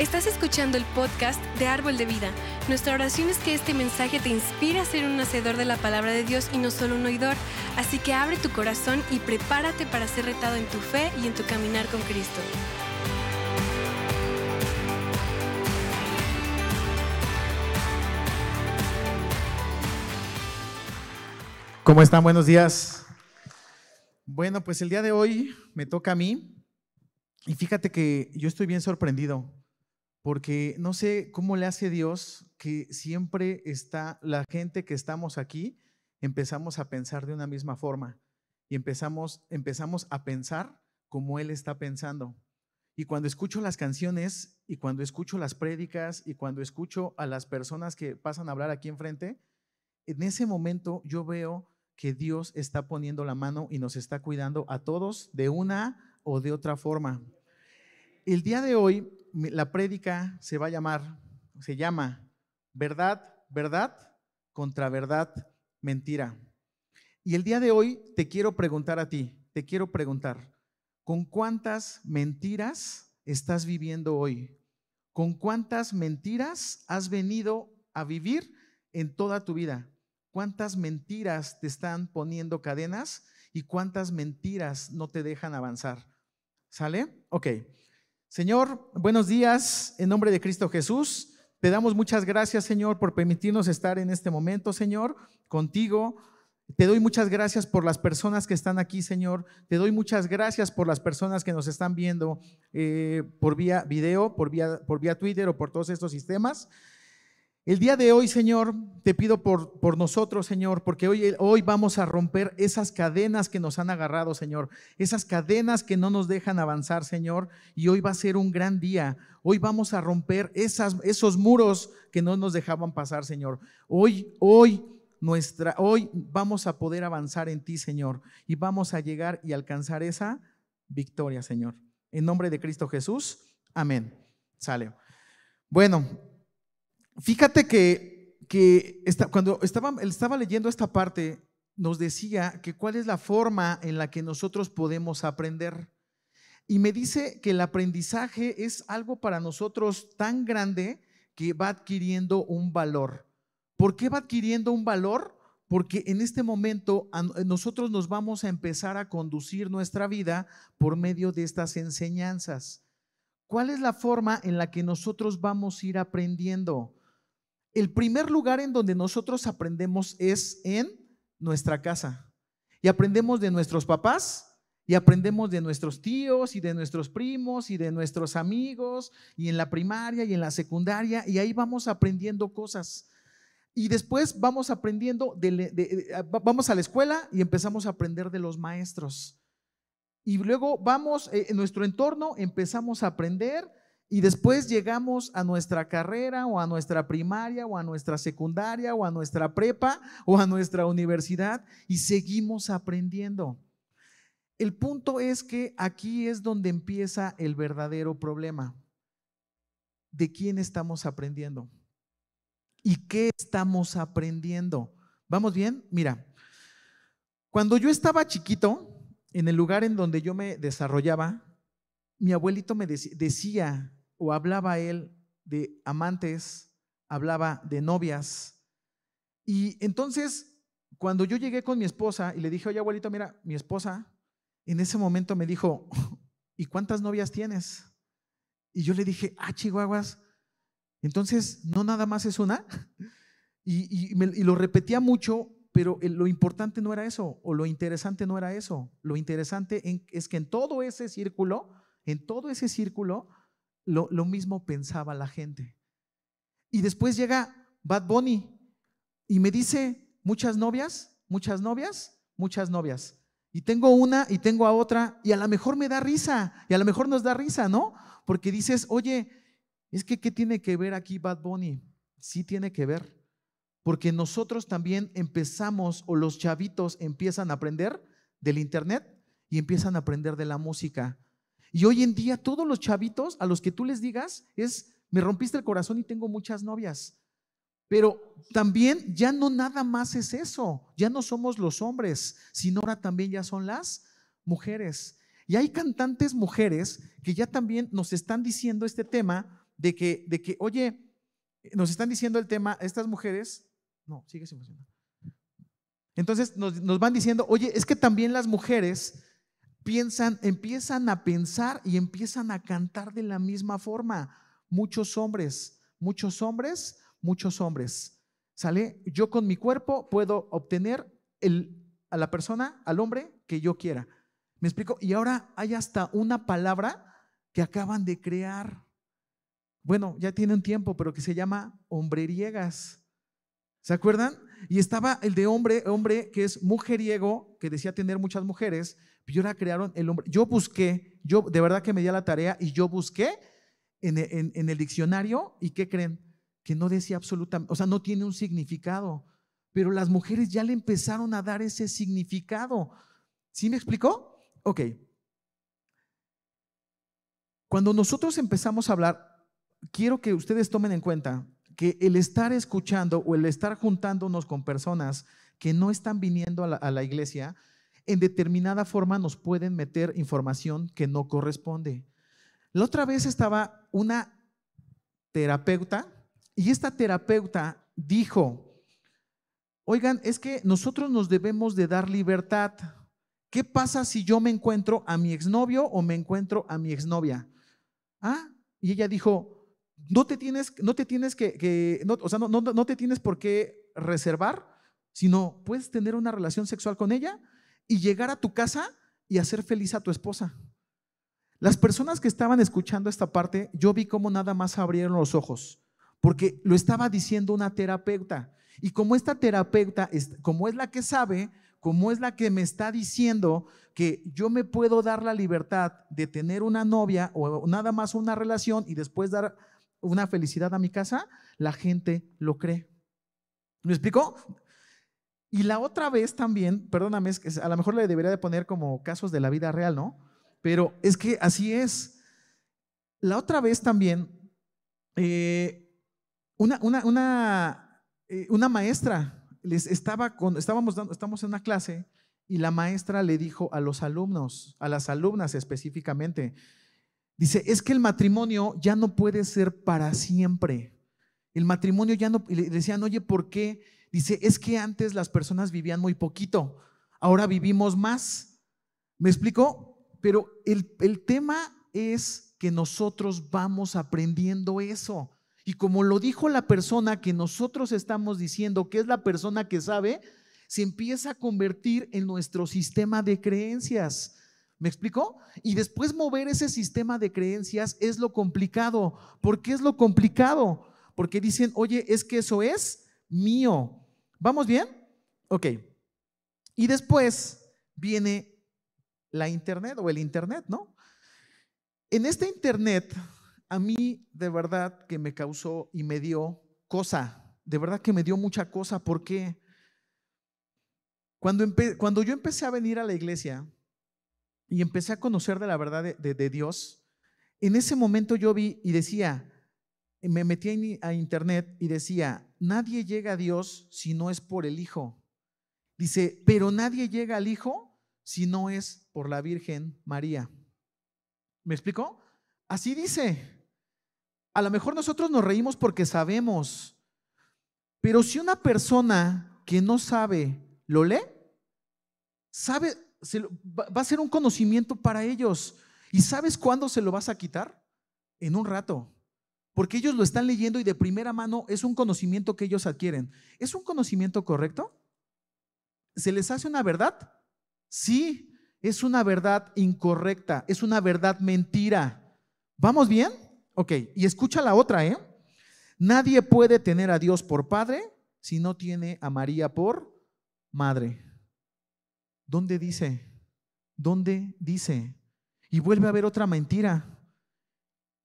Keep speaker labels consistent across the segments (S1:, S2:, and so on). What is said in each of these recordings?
S1: Estás escuchando el podcast de Árbol de Vida. Nuestra oración es que este mensaje te inspire a ser un hacedor de la palabra de Dios y no solo un oidor. Así que abre tu corazón y prepárate para ser retado en tu fe y en tu caminar con Cristo.
S2: ¿Cómo están? Buenos días. Bueno, pues el día de hoy me toca a mí y fíjate que yo estoy bien sorprendido porque no sé cómo le hace Dios que siempre está la gente que estamos aquí, empezamos a pensar de una misma forma y empezamos, empezamos a pensar como Él está pensando. Y cuando escucho las canciones y cuando escucho las prédicas y cuando escucho a las personas que pasan a hablar aquí enfrente, en ese momento yo veo que Dios está poniendo la mano y nos está cuidando a todos de una o de otra forma. El día de hoy la prédica se va a llamar, se llama verdad, verdad contra verdad, mentira. Y el día de hoy te quiero preguntar a ti, te quiero preguntar, ¿con cuántas mentiras estás viviendo hoy? ¿Con cuántas mentiras has venido a vivir en toda tu vida? ¿Cuántas mentiras te están poniendo cadenas y cuántas mentiras no te dejan avanzar? ¿Sale? Ok. Señor, buenos días en nombre de Cristo Jesús. Te damos muchas gracias, Señor, por permitirnos estar en este momento, Señor, contigo. Te doy muchas gracias por las personas que están aquí, Señor. Te doy muchas gracias por las personas que nos están viendo eh, por vía video, por vía, por vía Twitter o por todos estos sistemas. El día de hoy, Señor, te pido por, por nosotros, Señor, porque hoy, hoy vamos a romper esas cadenas que nos han agarrado, Señor, esas cadenas que no nos dejan avanzar, Señor, y hoy va a ser un gran día. Hoy vamos a romper esas, esos muros que no nos dejaban pasar, Señor. Hoy, hoy, nuestra, hoy vamos a poder avanzar en ti, Señor, y vamos a llegar y alcanzar esa victoria, Señor. En nombre de Cristo Jesús, amén. Sale. Bueno, Fíjate que, cuando estaba, estaba leyendo esta parte, nos decía que cuál es la forma en la que nosotros podemos aprender. Y me dice que el aprendizaje es algo para nosotros tan grande que va adquiriendo un valor. ¿Por qué va adquiriendo un valor? Porque en este momento nosotros nos vamos a empezar a conducir nuestra vida por medio de estas enseñanzas. ¿Cuál es la forma en la que nosotros vamos a ir aprendiendo? El primer lugar en donde nosotros aprendemos es en nuestra casa. Y aprendemos de nuestros papás, y aprendemos de nuestros tíos y de nuestros primos y de nuestros amigos y en la primaria y en la secundaria y ahí vamos aprendiendo cosas. Y después vamos aprendiendo, vamos a la escuela y empezamos a aprender de los maestros. Y luego vamos, eh, en nuestro entorno empezamos a aprender y después llegamos a nuestra carrera o a nuestra primaria o a nuestra secundaria o a nuestra prepa o a nuestra universidad y seguimos aprendiendo. El punto es que aquí es donde empieza el verdadero problema. ¿De quién estamos aprendiendo? ¿Y qué estamos aprendiendo? ¿Vamos bien? Mira, cuando yo estaba chiquito, en el lugar en donde yo me desarrollaba, mi abuelito me decía, o hablaba él de amantes, hablaba de novias. Y entonces, cuando yo llegué con mi esposa y le dije, oye abuelito, mira, mi esposa, en ese momento me dijo, ¿y cuántas novias tienes? Y yo le dije, ah, chihuahuas, entonces, ¿no nada más es una? Y, lo repetía mucho, pero lo importante no era eso, o lo interesante no era eso. Lo interesante es que en todo ese círculo, en todo ese círculo, lo, mismo pensaba la gente. Y después llega Bad Bunny y me dice, muchas novias, muchas novias, muchas novias. Y tengo una y tengo a otra y a lo mejor me da risa y a lo mejor nos da risa, ¿no? Porque dices, oye, es que ¿qué tiene que ver aquí Bad Bunny? Sí tiene que ver. Porque nosotros también empezamos o los chavitos empiezan a aprender del Internet y empiezan a aprender de la música. Y hoy en día todos los chavitos a los que tú les digas es, me rompiste el corazón y tengo muchas novias. Pero también ya no nada más es eso, ya no somos los hombres, sino ahora también ya son las mujeres. Y hay cantantes mujeres que ya también nos están diciendo este tema de que, de que, oye, nos están diciendo el tema, estas mujeres, no, sigue sin funcionar. Entonces nos, nos van diciendo, oye, es que también las mujeres piensan, empiezan a pensar y empiezan a cantar de la misma forma. Muchos hombres, muchos hombres, muchos hombres. ¿Sale? Yo con mi cuerpo puedo obtener el, a la persona, al hombre que yo quiera. ¿Me explico? Y ahora hay hasta una palabra que acaban de crear. Bueno, ya tiene un tiempo, pero que se llama hombreriegas. ¿Se acuerdan? Y estaba el de hombre, hombre que es mujeriego, que decía tener muchas mujeres, y ahora crearon el hombre. Yo busqué, yo de verdad que me di a la tarea y yo busqué en, el diccionario y ¿qué creen? Que no decía absolutamente, o sea, no tiene un significado pero las mujeres ya le empezaron a dar ese significado. ¿Sí me explicó? Ok. Cuando nosotros empezamos a hablar, quiero que ustedes tomen en cuenta que el estar escuchando o el estar juntándonos con personas que no están viniendo la, a la iglesia, en determinada forma nos pueden meter información que no corresponde. La otra vez estaba una terapeuta y esta terapeuta dijo, Oigan, es que nosotros nos debemos de dar libertad. ¿Qué pasa si yo me encuentro a mi exnovio o me encuentro a mi exnovia? Ah, y ella dijo, no te tienes, no te tienes que, o sea, no te tienes por qué reservar, sino puedes tener una relación sexual con ella y llegar a tu casa y hacer feliz a tu esposa. Las personas que estaban escuchando esta parte, yo vi cómo nada más abrieron los ojos, porque lo estaba diciendo una terapeuta. Y como esta terapeuta, como es la que sabe, como es la que me está diciendo que yo me puedo dar la libertad de tener una novia o nada más una relación y después dar una felicidad a mi casa, la gente lo cree. ¿Me explicó? Y la otra vez también, perdóname, a lo mejor le debería de poner como casos de la vida real, ¿no? Pero es que así es. La otra vez también, eh, eh, una maestra les estaba con, estábamos dando, estamos en una clase y la maestra le dijo a los alumnos, a las alumnas específicamente, dice, es que el matrimonio ya no puede ser para siempre. El matrimonio ya no, y le decían, oye, ¿por qué? Dice, es que antes las personas vivían muy poquito, ahora vivimos más. ¿Me explico? Pero el, el tema es que nosotros vamos aprendiendo eso. Y como lo dijo la persona que nosotros estamos diciendo que es la persona que sabe, se empieza a convertir en nuestro sistema de creencias. ¿Me explicó? Y después mover ese sistema de creencias es lo complicado. ¿Por qué es lo complicado? Porque dicen, oye, es que eso es mío. ¿Vamos bien? Ok. Y después viene la Internet o el Internet, ¿no? En este Internet a mí de verdad que me causó y me dio cosa, de verdad que me dio mucha cosa. ¿Por qué? Cuando, cuando yo empecé a venir a la iglesia y empecé a conocer de la verdad de, Dios, en ese momento yo vi y decía, me metí a internet y decía, nadie llega a Dios si no es por el Hijo. Dice, pero nadie llega al Hijo si no es por la Virgen María. ¿Me explicó? Así dice. A lo mejor nosotros nos reímos porque sabemos, pero si una persona que no sabe lo lee, sabe, va a ser un conocimiento para ellos. ¿Y sabes cuándo se lo vas a quitar? En un rato. Porque ellos lo están leyendo y de primera mano es un conocimiento que ellos adquieren. ¿Es un conocimiento correcto? ¿Se les hace una verdad? Sí, es una verdad incorrecta, es una verdad mentira. ¿Vamos bien? Ok, y escucha la otra, ¿eh? Nadie puede tener a Dios por padre si no tiene a María por madre. ¿Dónde dice? ¿Dónde dice? Y vuelve a haber otra mentira.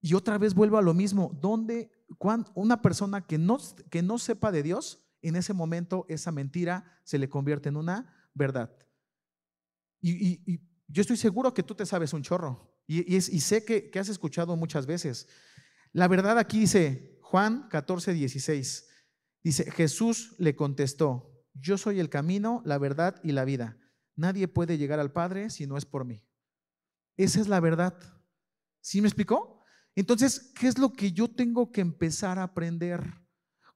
S2: Y otra vez vuelvo a lo mismo. ¿Dónde? Una persona que no, que no sepa de Dios, en ese momento esa mentira se le convierte en una verdad. Y, yo estoy seguro que tú te sabes un chorro. Y, sé que, has escuchado muchas veces. La verdad aquí dice Juan 14, 16. Dice, Jesús le contestó, yo soy el camino, la verdad y la vida. Nadie puede llegar al Padre si no es por mí. Esa es la verdad. ¿Sí me explicó? Entonces, ¿qué es lo que yo tengo que empezar a aprender?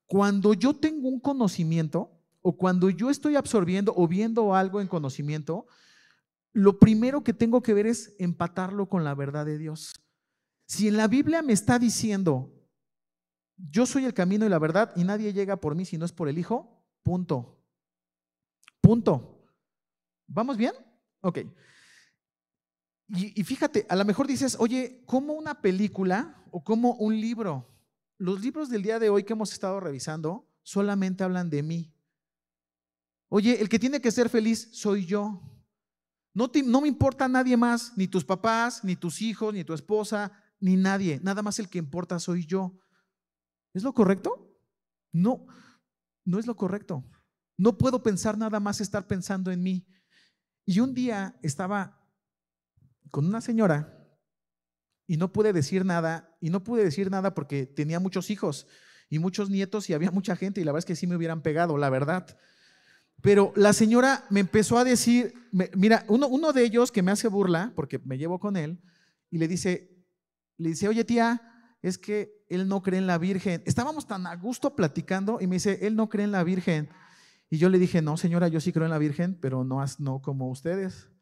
S2: Cuando yo tengo un conocimiento o cuando yo estoy absorbiendo o viendo algo en conocimiento, lo primero que tengo que ver es empatarlo con la verdad de Dios. Si en la Biblia me está diciendo, yo soy el camino y la verdad y nadie llega por mí si no es por el Hijo, punto. Punto. ¿Vamos bien? Ok. Y, fíjate, a lo mejor dices, oye, ¿cómo una película o como un libro? Los libros del día de hoy que hemos estado revisando solamente hablan de mí. Oye, el que tiene que ser feliz soy yo. No me importa nadie más, ni tus papás, ni tus hijos, ni tu esposa, ni nadie. Nada más el que importa soy yo. ¿Es lo correcto? No, no es lo correcto. No puedo pensar nada más estar pensando en mí. Y un día estaba con una señora y no pude decir nada, y no pude decir nada porque tenía muchos hijos y muchos nietos y había mucha gente y la verdad es que sí me hubieran pegado, la verdad. Pero la señora me empezó a decir, mira, uno, de ellos que me hace burla, porque me llevo con él, y le dice, le dice, oye tía, es que él no cree en la Virgen. Estábamos tan a gusto platicando y me dice, él no cree en la Virgen. Y yo le dije, no señora, yo sí creo en la Virgen, pero no, no como ustedes.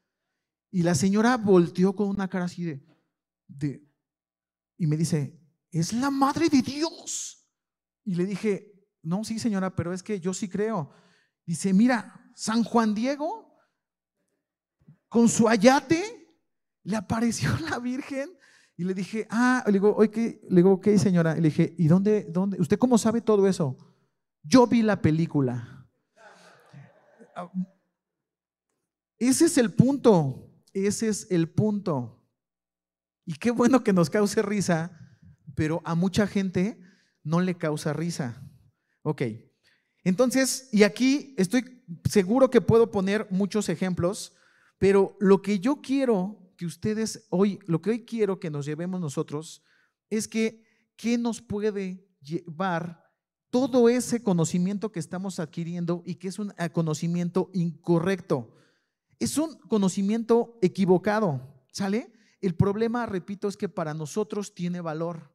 S2: Y la señora volteó con una cara así de, y me dice, es la madre de Dios. Y le dije, no, sí señora, pero es que yo sí creo. Dice, mira, San Juan Diego, con su ayate, le apareció la Virgen. Y le dije, ah, le digo, oye, le digo, ok, señora. Y le dije, ¿y dónde, dónde? ¿Usted cómo sabe todo eso? Yo vi la película. Ese es el punto. Ese es el punto. Y qué bueno que nos cause risa, pero a mucha gente no le causa risa. Ok. Entonces, y aquí estoy seguro que puedo poner muchos ejemplos, pero lo que yo quiero que ustedes hoy, lo que hoy quiero que nos llevemos nosotros es que, ¿qué nos puede llevar todo ese conocimiento que estamos adquiriendo y que es un conocimiento incorrecto? Es un conocimiento equivocado, ¿sale? El problema, repito, es que para nosotros tiene valor.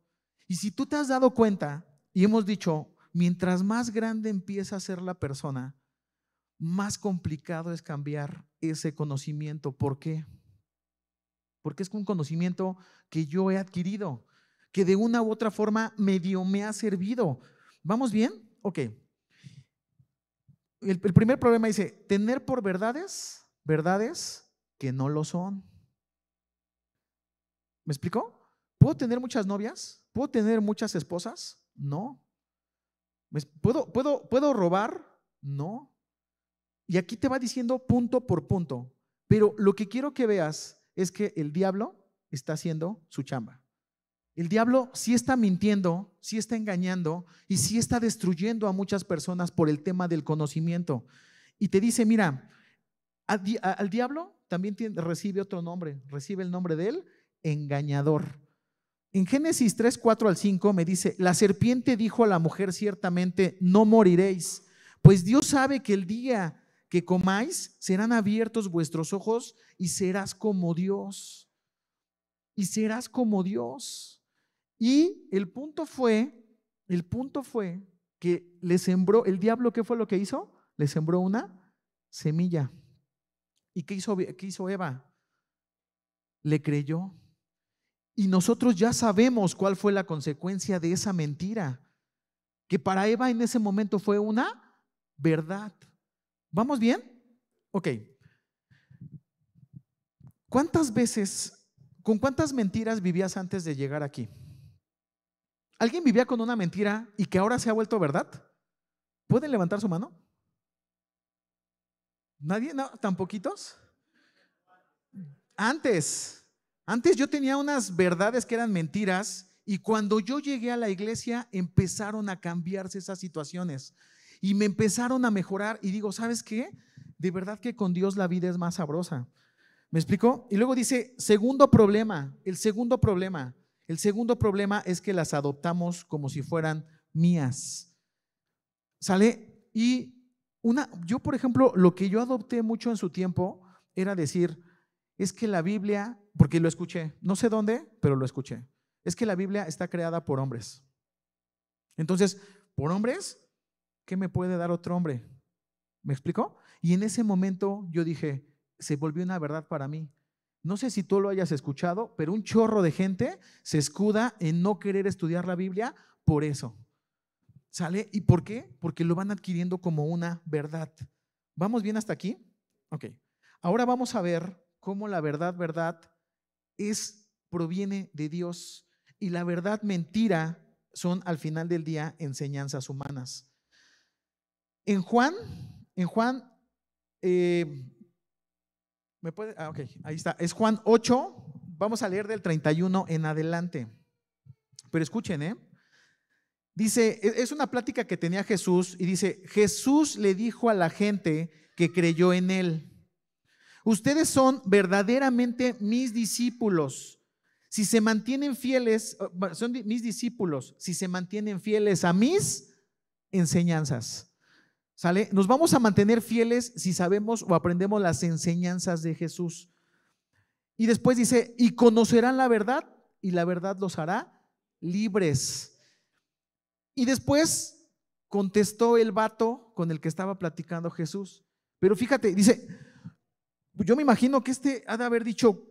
S2: Y si tú te has dado cuenta, y hemos dicho, mientras más grande empieza a ser la persona, más complicado es cambiar ese conocimiento. ¿Por qué? Porque es un conocimiento que yo he adquirido, que de una u otra forma medio me ha servido. ¿Vamos bien? Ok. El, el primer problema dice, tener por verdades, verdades que no lo son. ¿Me explicó? ¿Puedo tener muchas novias? ¿Puedo tener muchas esposas? No. ¿Puedo, puedo, ¿Puedo robar? No. Y aquí te va diciendo punto por punto. Pero lo que quiero que veas es que el diablo está haciendo su chamba. El diablo sí está mintiendo, sí está engañando y sí está destruyendo a muchas personas por el tema del conocimiento. Y te dice, mira, al, diablo también recibe otro nombre, recibe el nombre de él, engañador. En Génesis 3, 4 al 5 me dice, la serpiente dijo a la mujer ciertamente, no moriréis, pues Dios sabe que el día que comáis serán abiertos vuestros ojos y serás como Dios. Y serás como Dios. Y el punto fue, el punto fue que le sembró, el diablo, ¿qué fue lo que hizo? Le sembró una semilla. ¿Y qué hizo, qué hizo Eva? Le creyó. Y nosotros ya sabemos cuál fue la consecuencia de esa mentira, que para Eva en ese momento fue una verdad. ¿Vamos bien? Ok. ¿Cuántas veces, con cuántas mentiras vivías antes de llegar aquí? ¿Alguien vivía con una mentira y que ahora se ha vuelto verdad? ¿Pueden levantar su mano? ¿Nadie? No, ¿Tan poquitos? Antes. Antes yo tenía unas verdades que eran mentiras y cuando yo llegué a la iglesia empezaron a cambiarse esas situaciones y me empezaron a mejorar y digo, ¿sabes qué? De verdad que con Dios la vida es más sabrosa. ¿Me explico? Y luego dice, segundo problema, el segundo problema, el segundo problema es que las adoptamos como si fueran mías. ¿Sale? Y una, yo por ejemplo, lo que yo adopté mucho en su tiempo era decir, es que la Biblia porque lo escuché. No sé dónde, pero lo escuché. es que la Biblia está creada por hombres. Entonces, por hombres, ¿qué me puede dar otro hombre? ¿Me explicó? Y en ese momento yo dije, se volvió una verdad para mí. No sé si tú lo hayas escuchado, pero un chorro de gente se escuda en no querer estudiar la Biblia por eso. ¿Sale? ¿Y por qué? Porque lo van adquiriendo como una verdad. ¿Vamos bien hasta aquí? Ok. Ahora vamos a ver cómo la verdad, verdad, es, proviene de Dios y la verdad, mentira, son al final del día enseñanzas humanas. En Juan, en Juan eh, ¿Me puede? Ah, ok, ahí está. Es Juan 8, vamos a leer del 31 en adelante. Pero escuchen, ¿eh? Dice, e, es una plática que tenía Jesús y dice, Jesús le dijo a la gente que creyó en él, ustedes son verdaderamente mis discípulos. Si se mantienen fieles, son mis discípulos, si se mantienen fieles a mis enseñanzas. ¿Sale? Nos vamos a mantener fieles si sabemos o aprendemos las enseñanzas de Jesús. Y después dice, y conocerán la verdad y la verdad los hará libres. Y después contestó el vato con el que estaba platicando Jesús. Pero fíjate, dice, yo me imagino que este ha de haber dicho,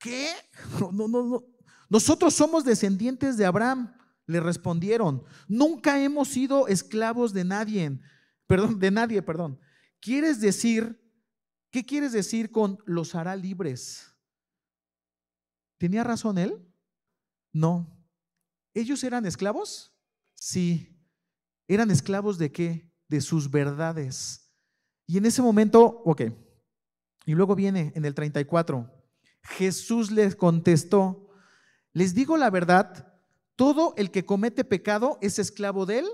S2: ¿qué? No, no, no. Nosotros somos descendientes de Abraham, le respondieron. Nunca hemos sido esclavos de nadie perdón, de nadie, perdón. ¿Quieres decir, qué quieres decir con los hará libres? ¿Tenía razón él? No. ¿Ellos eran esclavos? Sí. ¿Eran esclavos de qué? De sus verdades. Y en ese momento, ok. Y luego viene en el 34. Jesús les contestó, les digo la verdad, todo el que comete pecado es esclavo del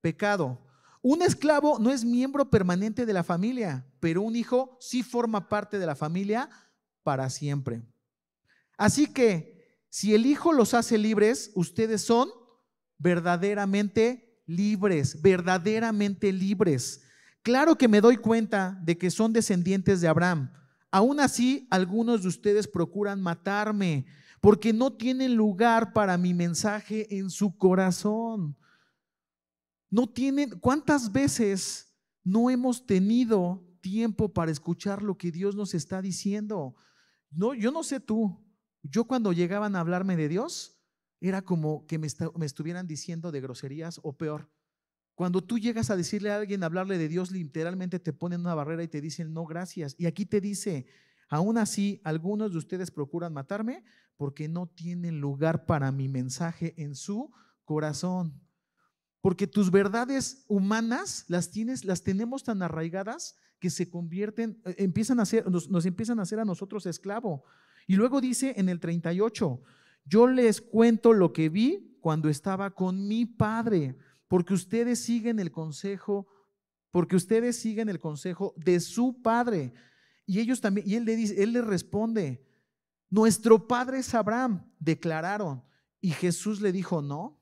S2: pecado. Un esclavo no es miembro permanente de la familia, pero un hijo sí forma parte de la familia para siempre. Así que si el hijo los hace libres, ustedes son verdaderamente libres, verdaderamente libres. Claro que me doy cuenta de que son descendientes de Abraham. Aún así, algunos de ustedes procuran matarme porque no tienen lugar para mi mensaje en su corazón. No tienen, ¿cuántas veces no hemos tenido tiempo para escuchar lo que Dios nos está diciendo? No, yo no sé tú. Yo cuando llegaban a hablarme de Dios, era como que me, estuvieran diciendo de groserías o peor. Cuando tú llegas a decirle a alguien, hablarle de Dios, literalmente te ponen una barrera y te dicen, no, gracias. Y aquí te dice, aún así, algunos de ustedes procuran matarme porque no tienen lugar para mi mensaje en su corazón. Porque tus verdades humanas las tienes, las tenemos tan arraigadas que se convierten, eh, empiezan a ser, nos, nos empiezan a hacer a nosotros esclavo. Y luego dice en el 38, yo les cuento lo que vi cuando estaba con mi padre, porque ustedes siguen el consejo, porque ustedes siguen el consejo de su padre. Y ellos también, y él le dice, él le responde, nuestro padre es Abraham, declararon. Y Jesús le dijo, no,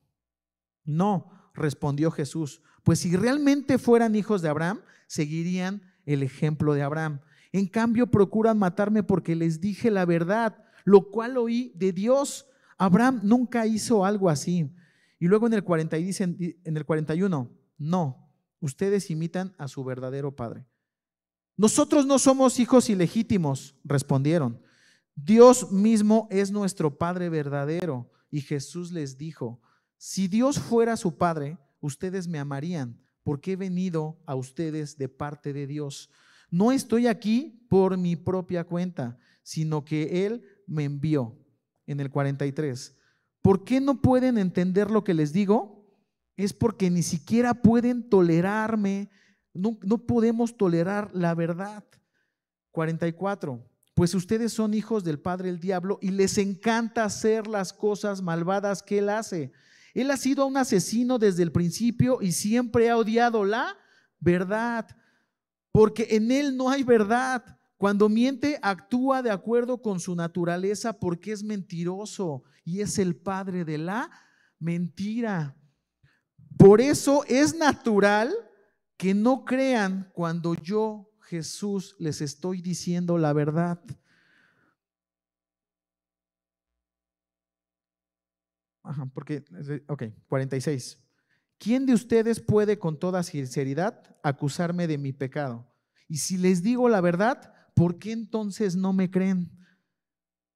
S2: no, respondió Jesús, pues si realmente fueran hijos de Abraham, seguirían el ejemplo de Abraham. En cambio, procuran matarme porque les dije la verdad, lo cual oí de Dios. Abraham nunca hizo algo así. Y luego en el, 40 dicen, en el 41, no, ustedes imitan a su verdadero padre. Nosotros no somos hijos ilegítimos, respondieron. Dios mismo es nuestro Padre verdadero. Y Jesús les dijo, si Dios fuera su Padre, ustedes me amarían, porque he venido a ustedes de parte de Dios. No estoy aquí por mi propia cuenta, sino que Él me envió. En el 43. ¿Por qué no pueden entender lo que les digo? Es porque ni siquiera pueden tolerarme. No, no podemos tolerar la verdad. 44. Pues ustedes son hijos del Padre el diablo y les encanta hacer las cosas malvadas que Él hace. Él ha sido un asesino desde el principio y siempre ha odiado la verdad, porque en él no hay verdad. Cuando miente, actúa de acuerdo con su naturaleza porque es mentiroso y es el padre de la mentira. Por eso es natural que no crean cuando yo, Jesús, les estoy diciendo la verdad. ajá, porque, ok, 46. ¿Quién de ustedes puede con toda sinceridad acusarme de mi pecado? Y si les digo la verdad, ¿por qué entonces no me creen?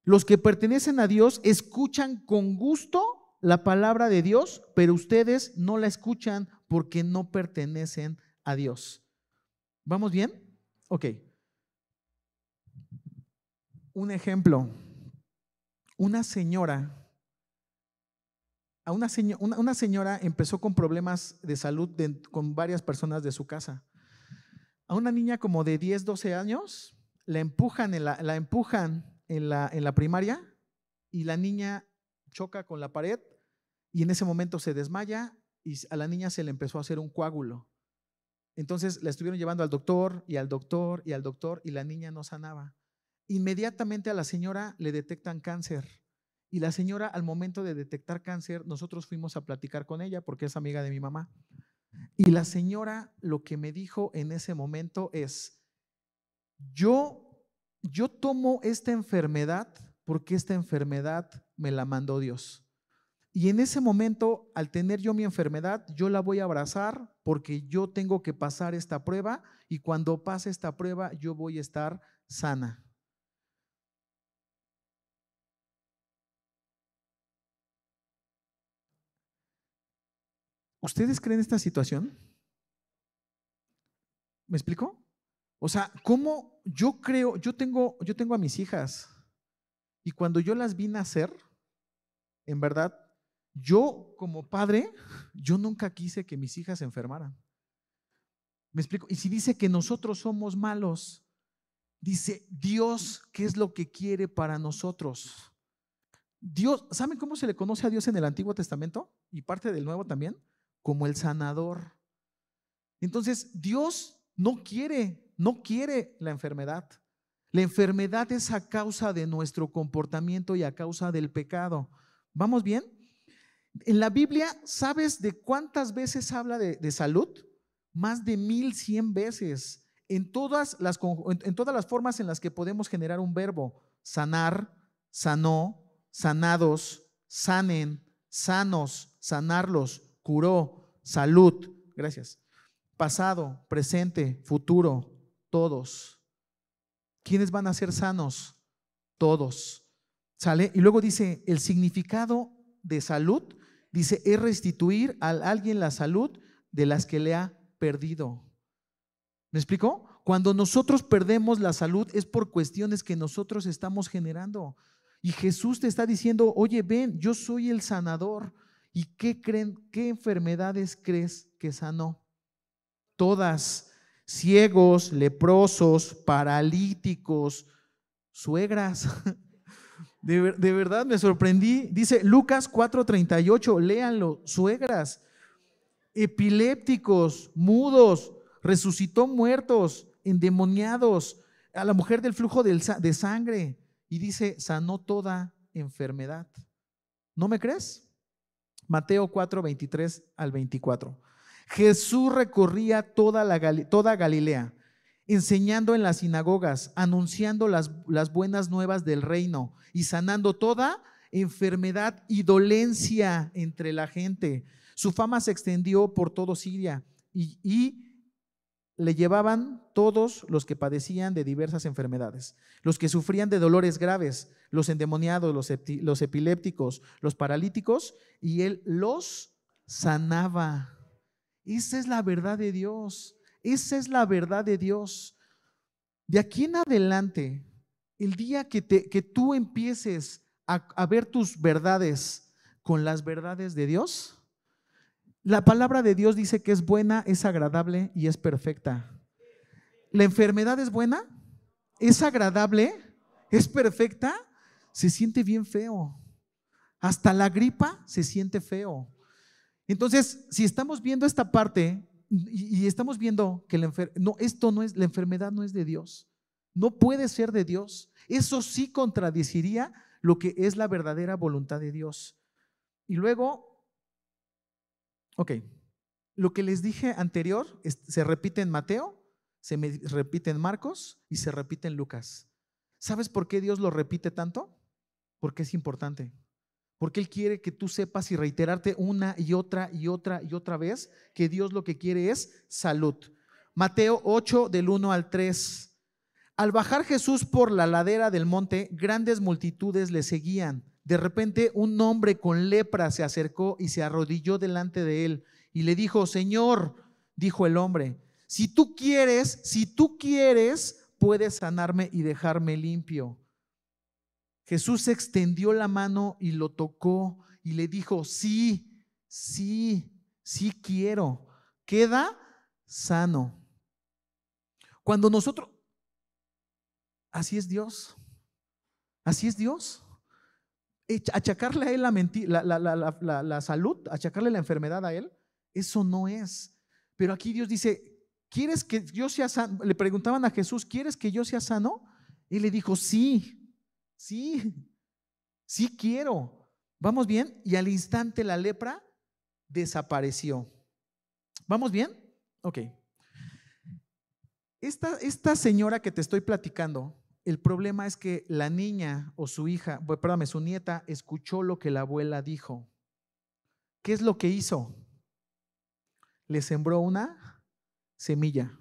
S2: Los que pertenecen a Dios escuchan con gusto la palabra de Dios, pero ustedes no la escuchan porque no pertenecen a Dios. ¿Vamos bien? Ok. Un ejemplo. Una señora, a una, señora empezó con problemas de salud con varias personas de su casa. A una niña como de 10, 12 años, la empujan en la, la empujan en la, en la primaria y la niña choca con la pared y en ese momento se desmaya y a la niña se le empezó a hacer un coágulo. Entonces la estuvieron llevando al doctor y al doctor y al doctor y la niña no sanaba. Inmediatamente a la señora le detectan cáncer. Y la señora al momento de detectar cáncer, nosotros fuimos a platicar con ella porque es amiga de mi mamá. Y la señora lo que me dijo en ese momento es, yo, yo tomo esta enfermedad porque esta enfermedad me la mandó Dios. Y en ese momento, al tener yo mi enfermedad, yo la voy a abrazar porque yo tengo que pasar esta prueba y cuando pase esta prueba yo voy a estar sana. ¿Ustedes creen esta situación? ¿Me explico? O sea, ¿cómo yo creo, yo tengo, yo tengo a mis hijas y cuando yo las vi nacer, en verdad, yo como padre, yo nunca quise que mis hijas se enfermaran. ¿Me explico? Y si dice que nosotros somos malos, dice Dios, ¿qué es lo que quiere para nosotros? Dios, ¿saben cómo se le conoce a Dios en el Antiguo Testamento y parte del Nuevo también? Como el sanador. Entonces, Dios no quiere, no quiere la enfermedad. La enfermedad es a causa de nuestro comportamiento y a causa del pecado. ¿Vamos bien? En la Biblia, ¿sabes de cuántas veces habla de, salud? Más de mil cien veces. En todas, las, en todas las formas en las que podemos generar un verbo. Sanar, sanó, sanados, sanen, sanos, sanarlos, curó, salud. Gracias. Pasado, presente, futuro, todos. ¿Quiénes van a ser sanos? Todos. ¿Sale? Y luego dice, el significado de salud Dice, es restituir a alguien la salud de las que le ha perdido. ¿Me explico? Cuando nosotros perdemos la salud es por cuestiones que nosotros estamos generando. Y Jesús te está diciendo, oye, ven, yo soy el sanador. ¿Y qué creen, qué enfermedades crees que sanó? Todas, ciegos, leprosos, paralíticos, suegras. De, verdad me sorprendí. Dice Lucas 4:38, léanlo, suegras, epilépticos, mudos, resucitó muertos, endemoniados, a la mujer del flujo de sangre. Y dice, sanó toda enfermedad. ¿No me crees? Mateo 4, 23 al 24. Jesús recorría toda, la, Galilea, enseñando en las sinagogas, anunciando las, buenas nuevas del reino y sanando toda enfermedad y dolencia entre la gente. Su fama se extendió por todo Siria y, le llevaban todos los que padecían de diversas enfermedades, los que sufrían de dolores graves, los endemoniados, los epilépticos, los paralíticos, y él los sanaba. Esa es la verdad de Dios. Esa es la verdad de Dios. De aquí en adelante, el día que, tú empieces a, ver tus verdades con las verdades de Dios, la palabra de Dios dice que es buena, es agradable y es perfecta. ¿La enfermedad es buena? ¿Es agradable? ¿Es perfecta? Se siente bien feo. Hasta la gripa se siente feo. Entonces, si estamos viendo esta parte y, estamos viendo que la no, esto no es, la enfermedad no es de Dios. No puede ser de Dios. Eso sí contradeciría lo que es la verdadera voluntad de Dios. Y luego, ok, lo que les dije anterior se repite en Mateo, se repite en Marcos y se repite en Lucas. ¿Sabes por qué Dios lo repite tanto? Porque es importante. Porque Él quiere que tú sepas y reiterarte una y otra y otra y otra vez que Dios lo que quiere es salud. Mateo 8 del 1 al 3. Al bajar Jesús por la ladera del monte, grandes multitudes le seguían. De repente un hombre con lepra se acercó y se arrodilló delante de él y le dijo, Señor, dijo el hombre, si tú quieres, si tú quieres, puedes sanarme y dejarme limpio. Jesús extendió la mano y lo tocó y le dijo, sí, sí, sí quiero, queda sano. Cuando nosotros, así es Dios, así es Dios. Achacarle a Él la, la, la, salud, achacarle la enfermedad a Él, eso no es. Pero aquí Dios dice, ¿quieres que yo sea sano? Le preguntaban a Jesús, ¿quieres que yo sea sano? Y le dijo, sí, Sí, sí quiero. ¿Vamos bien? Y al instante la lepra desapareció. ¿Vamos bien? Ok. Esta, esta señora que te estoy platicando, el problema es que la niña o su hija, perdóname, su nieta escuchó lo que la abuela dijo. ¿Qué es lo que hizo? Le sembró una semilla.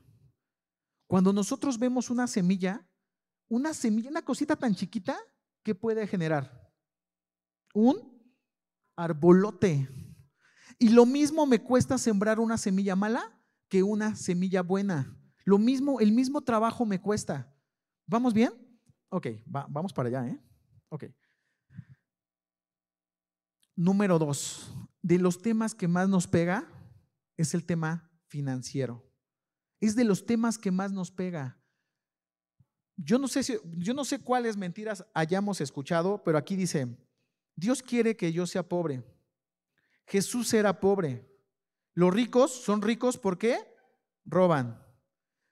S2: Cuando nosotros vemos una semilla, una semilla, una cosita tan chiquita, ¿qué puede generar? Un arbolote. Y lo mismo me cuesta sembrar una semilla mala que una semilla buena. Lo mismo, el mismo trabajo me cuesta. ¿Vamos bien? Ok, vamos para allá, ¿eh? Ok. Número dos, de los temas que más nos pega es el tema financiero. Es de los temas que más nos pega. Yo no sé si, yo no sé cuáles mentiras hayamos escuchado, pero aquí dice, Dios quiere que yo sea pobre. Jesús era pobre. Los ricos son ricos porque roban.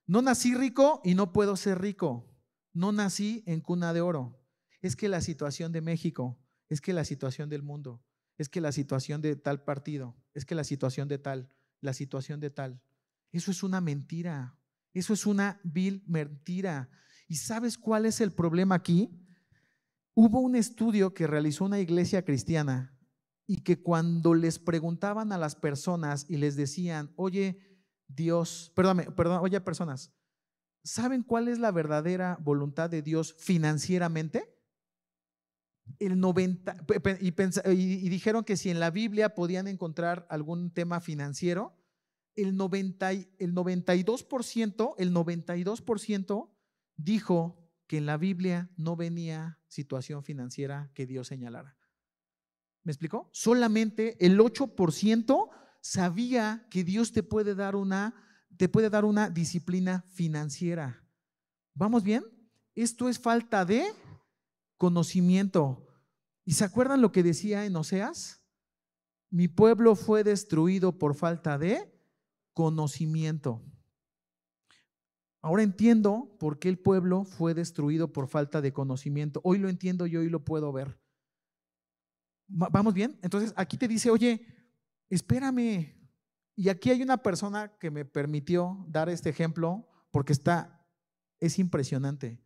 S2: No nací rico y no puedo ser rico. No nací en cuna de oro. Es que la situación de México, es que la situación del mundo, es que la situación de tal partido, es que la situación de tal, la situación de tal. Eso es una mentira. Eso es una vil mentira. ¿Y sabes cuál es el problema aquí? Hubo un estudio que realizó una iglesia cristiana y que cuando les preguntaban a las personas y les decían, oye, Dios, perdóname, perdón, oye, personas, ¿saben cuál es la verdadera voluntad de Dios financieramente? El 90, y, y, dijeron que si en la Biblia podían encontrar algún tema financiero, el, 90, el 92%, el 92% dijo que en la Biblia no venía situación financiera que Dios señalara. ¿Me explicó? Solamente el 8% sabía que Dios te puede dar una te puede dar una disciplina financiera. ¿Vamos bien? Esto es falta de conocimiento. ¿Y se acuerdan lo que decía en Oseas? Mi pueblo fue destruido por falta de conocimiento. Ahora entiendo por qué el pueblo fue destruido por falta de conocimiento. Hoy lo entiendo y hoy lo puedo ver. ¿Vamos bien? Entonces aquí te dice, oye, espérame. Y aquí hay una persona que me permitió dar este ejemplo porque está, es impresionante.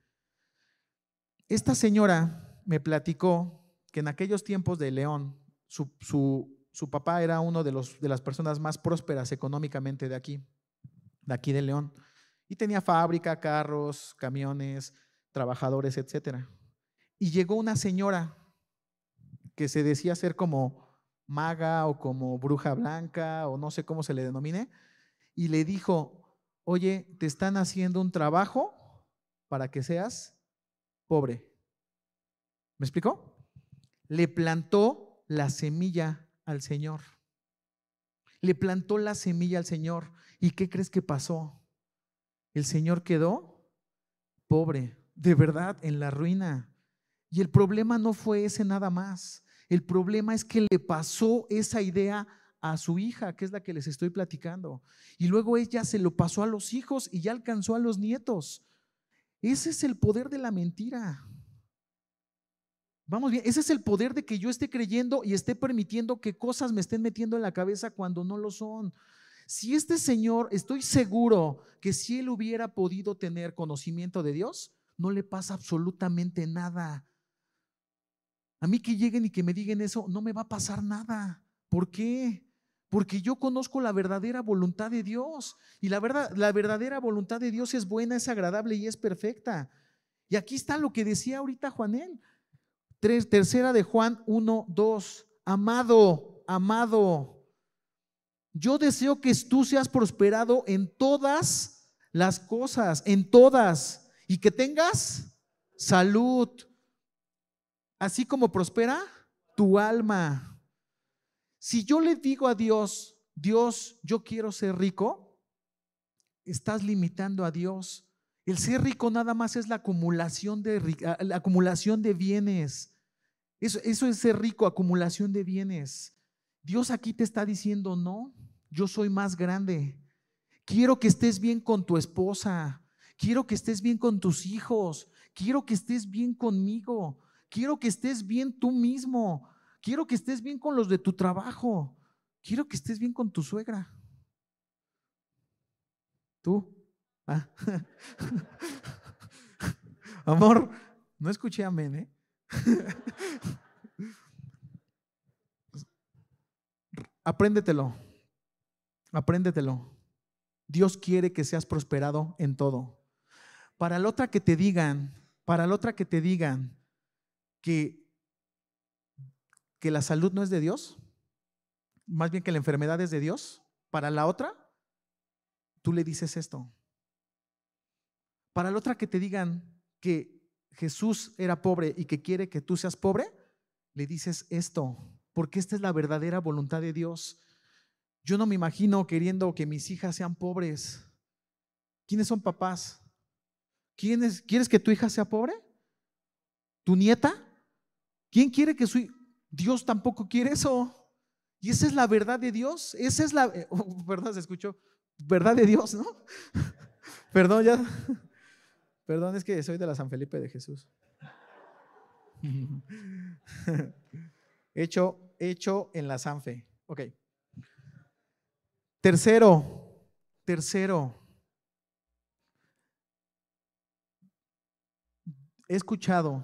S2: Esta señora me platicó que en aquellos tiempos de León, su, su papá era uno de, los, de las personas más prósperas económicamente de aquí, de aquí de León. Y tenía fábrica, carros, camiones, trabajadores, etc. Y llegó una señora que se decía ser como maga o como bruja blanca o no sé cómo se le denomine, y le dijo, oye, te están haciendo un trabajo para que seas pobre. ¿Me explicó? Le plantó la semilla al Señor. Le plantó la semilla al Señor. ¿Y qué crees que pasó? El Señor quedó pobre, de verdad, en la ruina. Y el problema no fue ese nada más. El problema es que le pasó esa idea a su hija, que es la que les estoy platicando. Y luego ella se lo pasó a los hijos y ya alcanzó a los nietos. Ese es el poder de la mentira. Vamos bien, ese es el poder de que yo esté creyendo y esté permitiendo que cosas me estén metiendo en la cabeza cuando no lo son. Si este señor, estoy seguro que si él hubiera podido tener conocimiento de Dios, no le pasa absolutamente nada. A mí que lleguen y que me digan eso, no me va a pasar nada. ¿Por qué? Porque yo conozco la verdadera voluntad de Dios. Y la, verdad, la verdadera voluntad de Dios es buena, es agradable y es perfecta. Y aquí está lo que decía ahorita Juanel. tercera de Juan 1, 2. Amado, amado, yo deseo que tú seas prosperado en todas las cosas, en todas, y que tengas salud, así como prospera tu alma. Si yo le digo a Dios, Dios, yo quiero ser rico, estás limitando a Dios. El ser rico nada más es la acumulación de, la acumulación de bienes. Eso, eso es ser rico, acumulación de bienes. Dios aquí te está diciendo, no, yo soy más grande. Quiero que estés bien con tu esposa. Quiero que estés bien con tus hijos. Quiero que estés bien conmigo. Quiero que estés bien tú mismo. Quiero que estés bien con los de tu trabajo. Quiero que estés bien con tu suegra. ¿Tú? Ah. Amor, no escuché amén, ¿eh? Apréndetelo. Apréndetelo. Dios quiere que seas prosperado en todo. Para la otra que te digan, para la otra que te digan que, que la salud no es de Dios, más bien que la enfermedad es de Dios, para la otra, tú le dices esto. Para la otra que te digan que Jesús era pobre y que quiere que tú seas pobre, le dices esto, porque esta es la verdadera voluntad de Dios. Yo no me imagino queriendo que mis hijas sean pobres. ¿Quiénes son papás? ¿Quiénes, ¿Quieres que tu hija sea pobre? ¿Tu nieta? ¿Quién quiere que su Dios tampoco quiere eso? Y esa es la verdad de Dios. Esa es la, eh, oh, perdón, se escuchó, verdad de Dios, ¿no? perdón, ya. Perdón, es que soy de la San Felipe de Jesús. hecho, hecho en la Sanfe. Ok. Tercero, tercero, he escuchado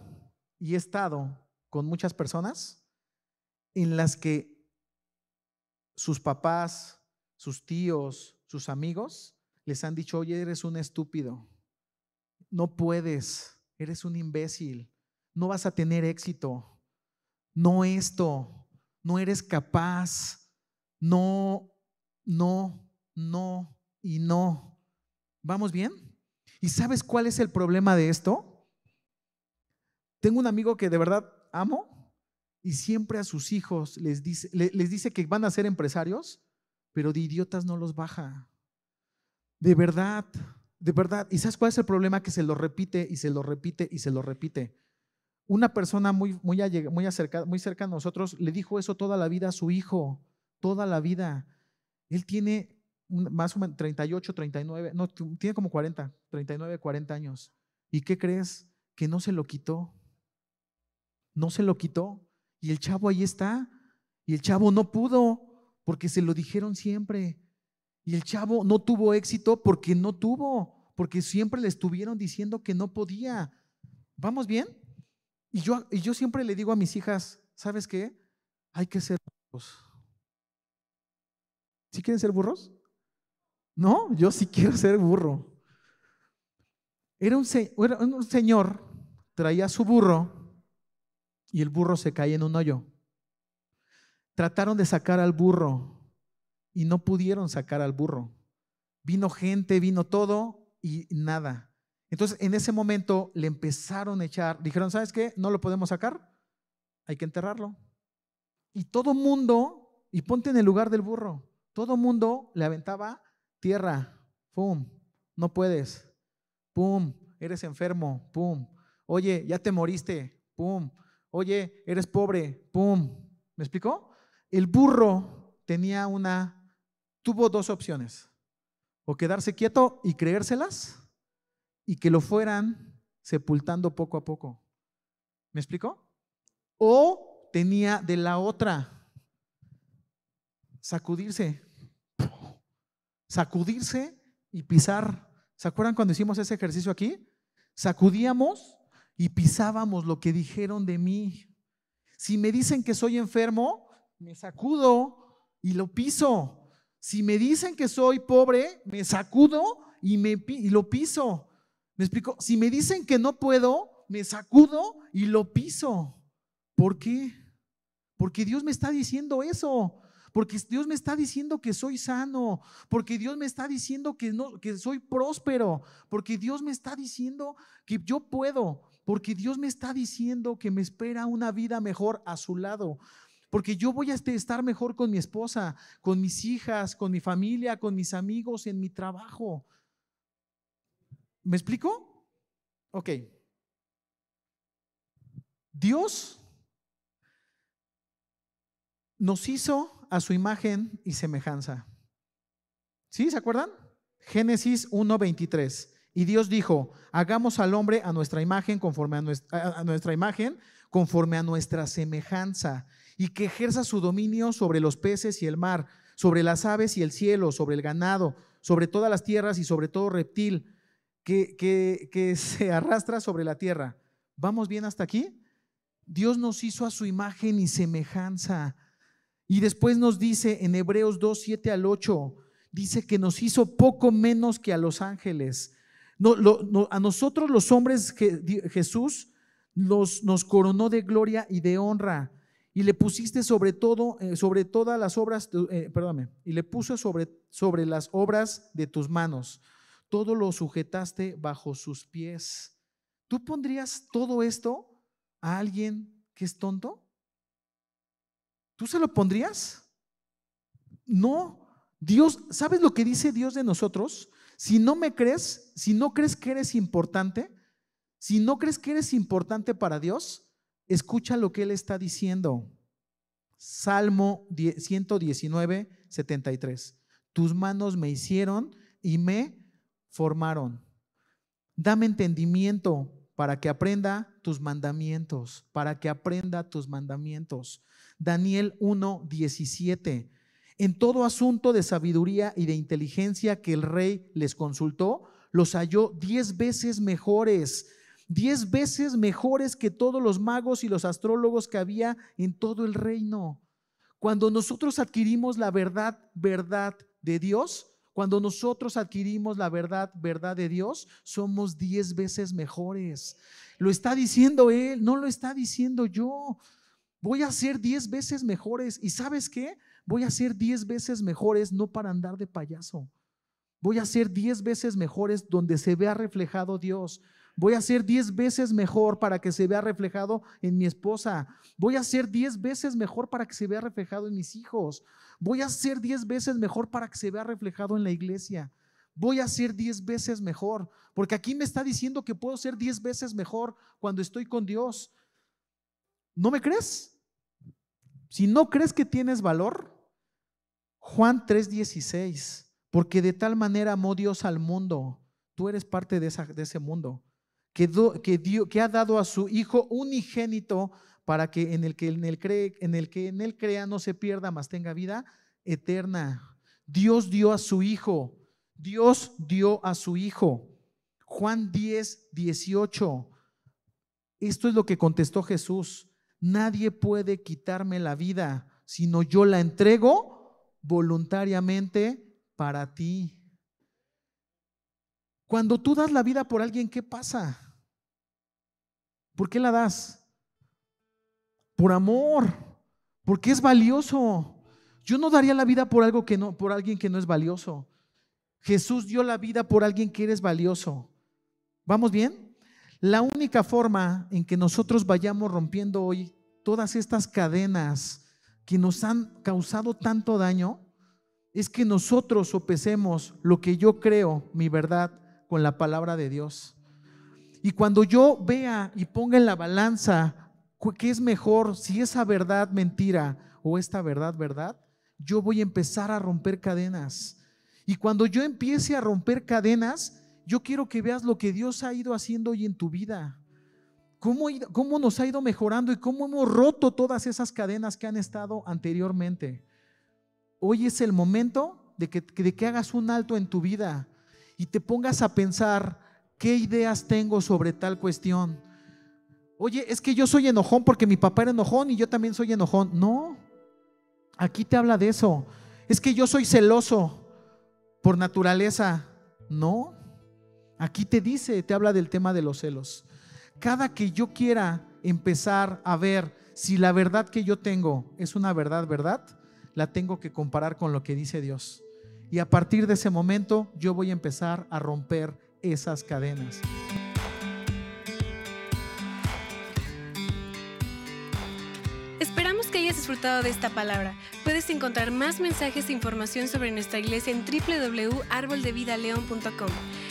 S2: y he estado con muchas personas en las que sus papás, sus tíos, sus amigos les han dicho, oye, eres un estúpido, no puedes, eres un imbécil, no vas a tener éxito, no esto, no eres capaz, no no, no y no. ¿Vamos bien? ¿Y sabes cuál es el problema de esto? Tengo un amigo que de verdad amo y siempre a sus hijos les dice, les dice que van a ser empresarios, pero de idiotas no los baja. De verdad, de verdad. ¿Y sabes cuál es el problema? Que se lo repite y se lo repite y se lo repite. Una persona muy, muy, muy, cerca, muy cerca a nosotros le dijo eso toda la vida a su hijo, toda la vida. Él tiene más o menos 38, 39, no, tiene como 40, 39, 40 años. ¿Y qué crees? Que no se lo quitó. No se lo quitó. Y el chavo ahí está. Y el chavo no pudo porque se lo dijeron siempre. Y el chavo no tuvo éxito porque no tuvo, porque siempre le estuvieron diciendo que no podía. ¿Vamos bien? Y yo, y yo siempre le digo a mis hijas, ¿sabes qué? Hay que ser ¿Sí quieren ser burros? No, yo sí quiero ser burro. Era un, un señor, traía su burro y el burro se caía en un hoyo. Trataron de sacar al burro y no pudieron sacar al burro. Vino gente, vino todo y nada. Entonces, en ese momento le empezaron a echar, dijeron, ¿sabes qué? No lo podemos sacar, hay que enterrarlo. Y todo mundo, y ponte en el lugar del burro, todo mundo le aventaba tierra, pum, no puedes, pum, eres enfermo, pum, oye, ya te moriste, pum, oye, eres pobre, pum. ¿Me explicó? El burro tenía una, tuvo dos opciones, o quedarse quieto y creérselas, y que lo fueran sepultando poco a poco. ¿Me explicó? O tenía de la otra, sacudirse, sacudirse y pisar. ¿Se acuerdan cuando hicimos ese ejercicio aquí? Sacudíamos y pisábamos lo que dijeron de mí. Si me dicen que soy enfermo, me sacudo y lo piso. Si me dicen que soy pobre, me sacudo y, me, y lo piso. ¿Me explico? Si me dicen que no puedo, me sacudo y lo piso. ¿Por qué? Porque Dios me está diciendo eso. Porque Dios me está diciendo que soy sano, porque Dios me está diciendo que no que soy próspero, porque Dios me está diciendo que yo puedo, porque Dios me está diciendo que me espera una vida mejor a su lado. Porque yo voy a este, estar mejor con mi esposa, con mis hijas, con mi familia, con mis amigos, en mi trabajo. ¿Me explico? Ok. Dios nos hizo a su imagen y semejanza. ¿Sí? ¿Se acuerdan? Génesis 1.23. Y Dios dijo, hagamos al hombre a nuestra imagen, conforme a nuestra, imagen, conforme a nuestra semejanza, y que ejerza su dominio sobre los peces y el mar, sobre las aves y el cielo, sobre el ganado, sobre todas las tierras y sobre todo reptil que, que se arrastra sobre la tierra. ¿Vamos bien hasta aquí? Dios nos hizo a su imagen y semejanza. Y después nos dice en Hebreos 2, 7 al 8, dice que nos hizo poco menos que a los ángeles. A nosotros los hombres Jesús nos coronó de gloria y de honra y le pusiste sobre todo, eh, sobre todas las obras, eh, perdóname, y le puso sobre, sobre las obras de tus manos. Todo lo sujetaste bajo sus pies. ¿Tú pondrías todo esto a alguien que es tonto? ¿Tú se lo pondrías? No. Dios, ¿sabes lo que dice Dios de nosotros? Si no me crees, si no crees que eres importante, si no crees que eres importante para Dios, escucha lo que Él está diciendo. Salmo 119, 73. Tus manos me hicieron y me formaron. Dame entendimiento para que aprenda tus mandamientos, para que aprenda tus mandamientos. Daniel 1, 17. En todo asunto de sabiduría y de inteligencia que el rey les consultó, los halló diez veces mejores, diez veces mejores que todos los magos y los astrólogos que había en todo el reino. Cuando nosotros adquirimos la verdad, verdad de Dios, cuando nosotros adquirimos la verdad, verdad de Dios, somos diez veces mejores. Lo está diciendo Él, no lo está diciendo yo. Voy a ser diez veces mejores. ¿Y sabes qué? Voy a ser diez veces mejores no para andar de payaso. Voy a ser diez veces mejores donde se vea reflejado Dios. Voy a ser diez veces mejor para que se vea reflejado en mi esposa. Voy a ser diez veces mejor para que se vea reflejado en mis hijos. Voy a ser diez veces mejor para que se vea reflejado en la iglesia. Voy a ser diez veces mejor. Porque aquí me está diciendo que puedo ser diez veces mejor cuando estoy con Dios. ¿No me crees? Si no crees que tienes valor, Juan 3:16, porque de tal manera amó Dios al mundo, tú eres parte de, ese mundo, que, que, ha dado a su Hijo unigénito para que en el que en él, cree, en el que en él crea no se pierda, mas tenga vida eterna. Dios dio a su Hijo, Dios dio a su Hijo. Juan 10, 18. Esto es lo que contestó Jesús. Nadie puede quitarme la vida, sino yo la entrego voluntariamente para ti. Cuando tú das la vida por alguien, ¿qué pasa? ¿Por qué la das? Por amor, porque es valioso. Yo no daría la vida por algo que no, por alguien que no es valioso. Jesús dio la vida por alguien que eres valioso. ¿Vamos bien? La única forma en que nosotros vayamos rompiendo hoy todas estas cadenas que nos han causado tanto daño es que nosotros sopesemos lo que yo creo, mi verdad, con la palabra de Dios. Y cuando yo vea y ponga en la balanza qué es mejor, si esa verdad mentira o esta verdad verdad, yo voy a empezar a romper cadenas. Y cuando yo empiece a romper cadenas, yo quiero que veas lo que Dios ha ido haciendo hoy en tu vida. Cómo, cómo nos ha ido mejorando y cómo hemos roto todas esas cadenas que han estado anteriormente. Hoy es el momento de que, de que hagas un alto en tu vida y te pongas a pensar qué ideas tengo sobre tal cuestión. Oye, es que yo soy enojón porque mi papá era enojón y yo también soy enojón. No, aquí te habla de eso. Es que yo soy celoso por naturaleza. No, aquí te dice, te habla del tema de los celos. Cada que yo quiera empezar a ver si la verdad que yo tengo es una verdad, verdad, la tengo que comparar con lo que dice Dios. Y a partir de ese momento yo voy a empezar a romper esas cadenas.
S1: Esperamos que hayas disfrutado de esta palabra. Puedes encontrar más mensajes e información sobre nuestra iglesia en www.arboldevidaleon.com.